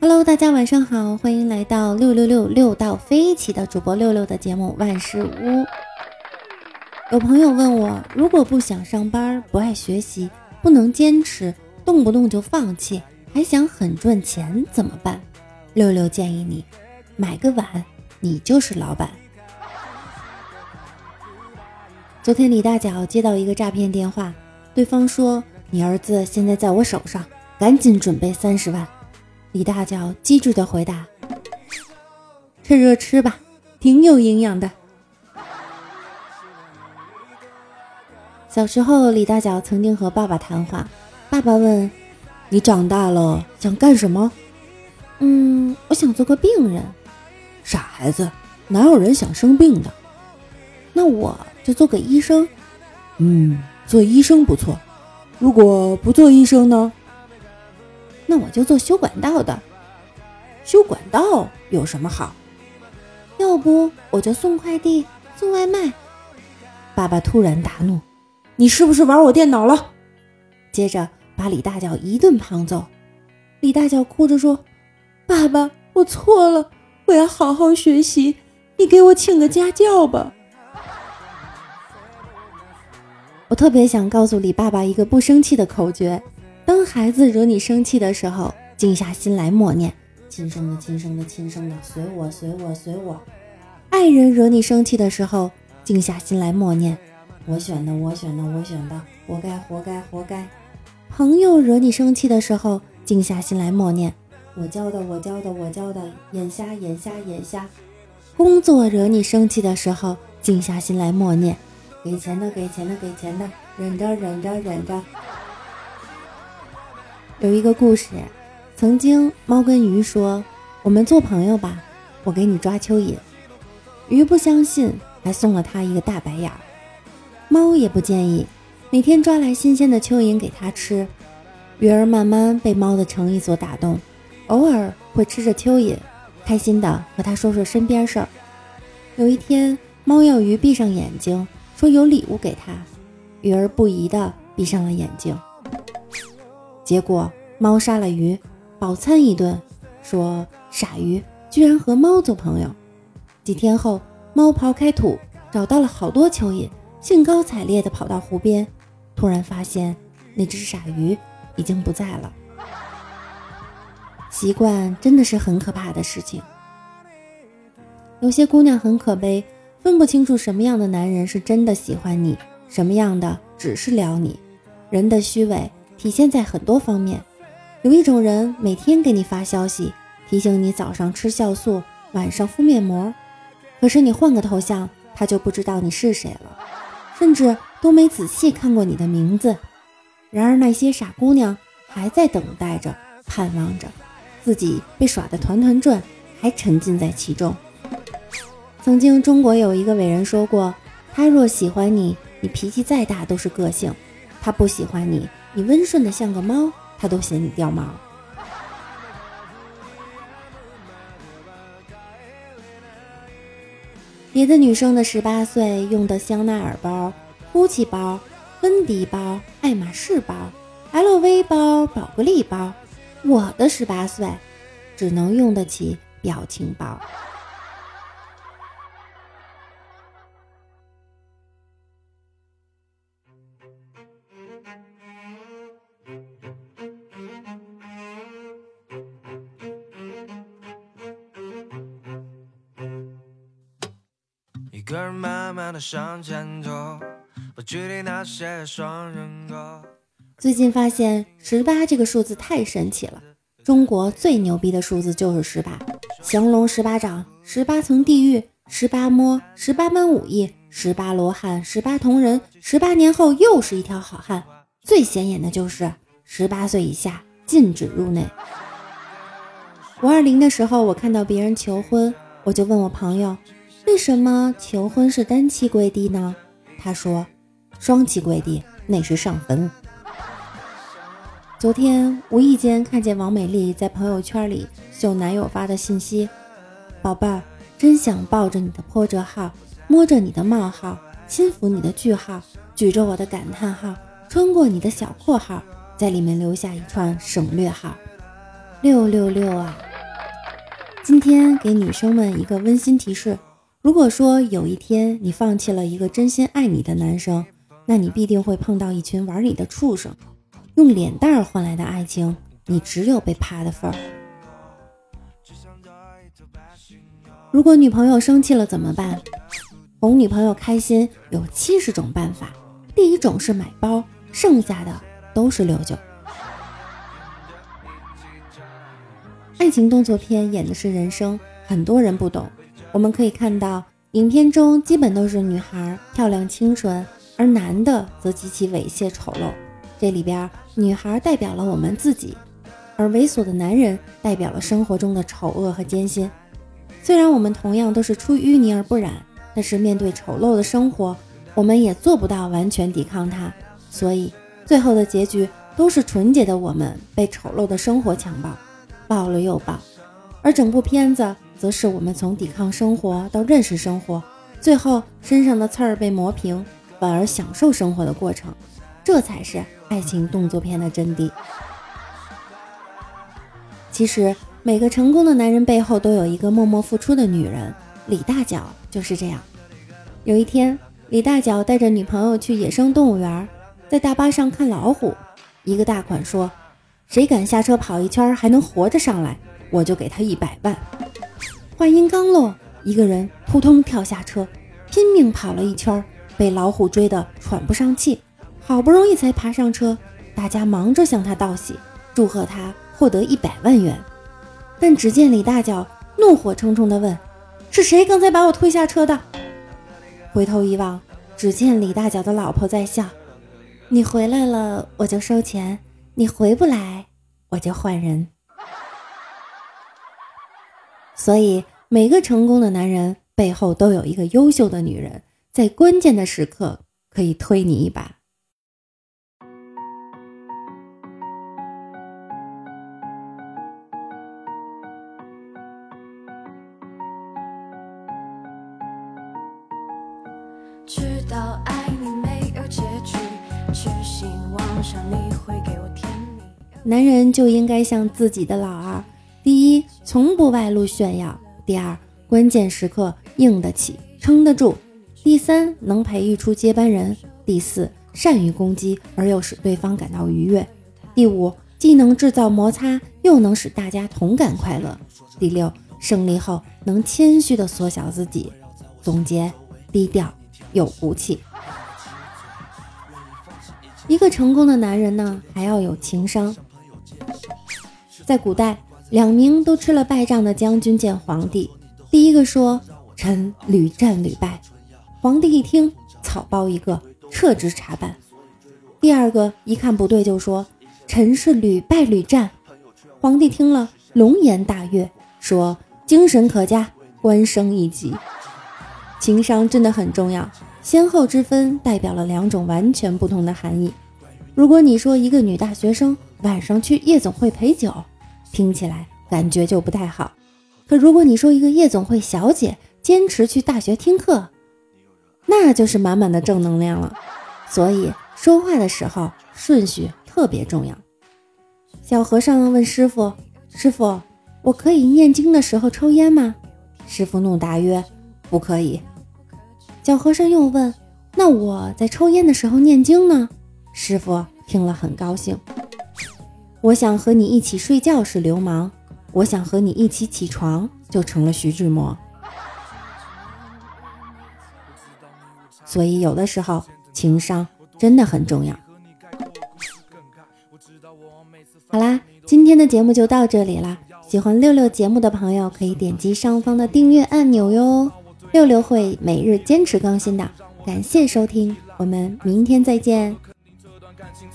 ？Hello，大家晚上好，欢迎来到六六六六到飞起的主播六六的节目万事屋。有朋友问我，如果不想上班，不爱学习，不能坚持，动不动就放弃，还想很赚钱怎么办？六六建议你买个碗，你就是老板。昨天李大脚接到一个诈骗电话，对方说：“你儿子现在在我手上，赶紧准备三十万。”李大脚机智的回答：“趁热吃吧，挺有营养的。”小时候，李大脚曾经和爸爸谈话，爸爸问：“你长大了想干什么？”“嗯，我想做个病人。”“傻孩子，哪有人想生病的？”“那我。”就做个医生，嗯，做医生不错。如果不做医生呢？那我就做修管道的。修管道有什么好？要不我就送快递、送外卖。爸爸突然大怒：“你是不是玩我电脑了？”接着把李大脚一顿胖揍。李大脚哭着说：“爸爸，我错了，我要好好学习，你给我请个家教吧。”我特别想告诉李爸爸一个不生气的口诀：当孩子惹你生气的时候，静下心来默念“亲生的，亲生的，亲生的，随我，随我，随我”。爱人惹你生气的时候，静下心来默念“我选的，我选的，我选的，活该，活该，活该”。朋友惹你生气的时候，静下心来默念“我教的，我教的，我教的，眼瞎，眼瞎，眼瞎”。工作惹你生气的时候，静下心来默念。给钱的，给钱的，给钱的，忍着，忍着，忍着。有一个故事，曾经猫跟鱼说：“我们做朋友吧，我给你抓蚯蚓。”鱼不相信，还送了他一个大白眼儿。猫也不介意，每天抓来新鲜的蚯蚓给他吃。鱼儿慢慢被猫的诚意所打动，偶尔会吃着蚯蚓，开心的和他说说身边事儿。有一天，猫要鱼闭上眼睛。说有礼物给他，鱼儿不疑的闭上了眼睛。结果猫杀了鱼，饱餐一顿，说傻鱼居然和猫做朋友。几天后，猫刨开土，找到了好多蚯蚓，兴高采烈地跑到湖边，突然发现那只傻鱼已经不在了。习惯真的是很可怕的事情。有些姑娘很可悲。分不清楚什么样的男人是真的喜欢你，什么样的只是撩你。人的虚伪体现在很多方面。有一种人每天给你发消息，提醒你早上吃酵素，晚上敷面膜。可是你换个头像，他就不知道你是谁了，甚至都没仔细看过你的名字。然而那些傻姑娘还在等待着，盼望着，自己被耍得团团转，还沉浸在其中。曾经，中国有一个伟人说过：“他若喜欢你，你脾气再大都是个性；他不喜欢你，你温顺的像个猫，他都嫌你掉毛。”别的女生的十八岁用的香奈儿包、GUCCI 包、芬迪包、爱马仕包、LV 包、宝格丽包，我的十八岁只能用得起表情包。一个人慢慢的向前走最近发现十八这个数字太神奇了，中国最牛逼的数字就是十八，降龙十八掌、十八层地狱、十八摸、十八般武艺、十八罗汉、十八铜人，十八年后又是一条好汉。最显眼的就是十八岁以下禁止入内。五二零的时候，我看到别人求婚，我就问我朋友，为什么求婚是单膝跪地呢？他说，双膝跪地那是上坟。昨天无意间看见王美丽在朋友圈里秀男友发的信息：“宝贝儿，真想抱着你的破折号，摸着你的冒号，轻抚你的句号，举着我的感叹号，穿过你的小括号，在里面留下一串省略号。六六六啊！今天给女生们一个温馨提示：如果说有一天你放弃了一个真心爱你的男生，那你必定会碰到一群玩你的畜生。”用脸蛋儿换来的爱情，你只有被趴的份儿。如果女朋友生气了怎么办？哄女朋友开心有七十种办法。第一种是买包，剩下的都是六九。爱情动作片演的是人生，很多人不懂。我们可以看到，影片中基本都是女孩漂亮清纯，而男的则极其猥亵丑陋。这里边，女孩代表了我们自己，而猥琐的男人代表了生活中的丑恶和艰辛。虽然我们同样都是出淤泥而不染，但是面对丑陋的生活，我们也做不到完全抵抗它。所以，最后的结局都是纯洁的我们被丑陋的生活强暴，暴了又暴。而整部片子则是我们从抵抗生活到认识生活，最后身上的刺儿被磨平，反而享受生活的过程。这才是。爱情动作片的真谛。其实，每个成功的男人背后都有一个默默付出的女人。李大脚就是这样。有一天，李大脚带着女朋友去野生动物园，在大巴上看老虎。一个大款说：“谁敢下车跑一圈还能活着上来，我就给他一百万。”话音刚落，一个人扑通跳下车，拼命跑了一圈，被老虎追得喘不上气。好不容易才爬上车，大家忙着向他道喜，祝贺他获得一百万元。但只见李大脚怒火冲冲地问：“是谁刚才把我推下车的？”回头一望，只见李大脚的老婆在笑：“你回来了，我就收钱；你回不来，我就换人。”所以，每个成功的男人背后都有一个优秀的女人，在关键的时刻可以推你一把。知道爱你没有结局，痴心妄想你会给我甜蜜男人就应该像自己的老二：第一，从不外露炫耀；第二，关键时刻硬得起、撑得住；第三，能培育出接班人；第四，善于攻击而又使对方感到愉悦；第五，既能制造摩擦，又能使大家同感快乐；第六，胜利后能谦虚地缩小自己。总结：低调。有骨气。一个成功的男人呢，还要有情商。在古代，两名都吃了败仗的将军见皇帝，第一个说：“臣屡战屡败。”皇帝一听，草包一个，撤职查办。第二个一看不对，就说：“臣是屡败屡战。”皇帝听了，龙颜大悦，说：“精神可嘉，官升一级。”情商真的很重要，先后之分代表了两种完全不同的含义。如果你说一个女大学生晚上去夜总会陪酒，听起来感觉就不太好；可如果你说一个夜总会小姐坚持去大学听课，那就是满满的正能量了。所以说话的时候顺序特别重要。小和尚问师傅：“师傅，我可以念经的时候抽烟吗？”师傅怒答曰：“不可以。”小和尚又问：“那我在抽烟的时候念经呢？”师傅听了很高兴。我想和你一起睡觉是流氓，我想和你一起起床就成了徐志摩。所以有的时候情商真的很重要。好啦，今天的节目就到这里啦。喜欢六六节目的朋友可以点击上方的订阅按钮哟。六六会每日坚持更新的，感谢收听，我们明天再见。这段感情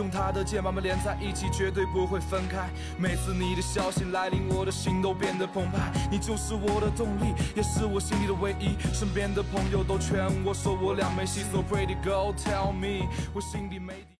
用他的肩膀们连在一起，绝对不会分开。每次你的消息来临，我的心都变得澎湃。你就是我的动力，也是我心里的唯一。身边的朋友都劝我说我俩没戏，So pretty girl tell me，我心里没底。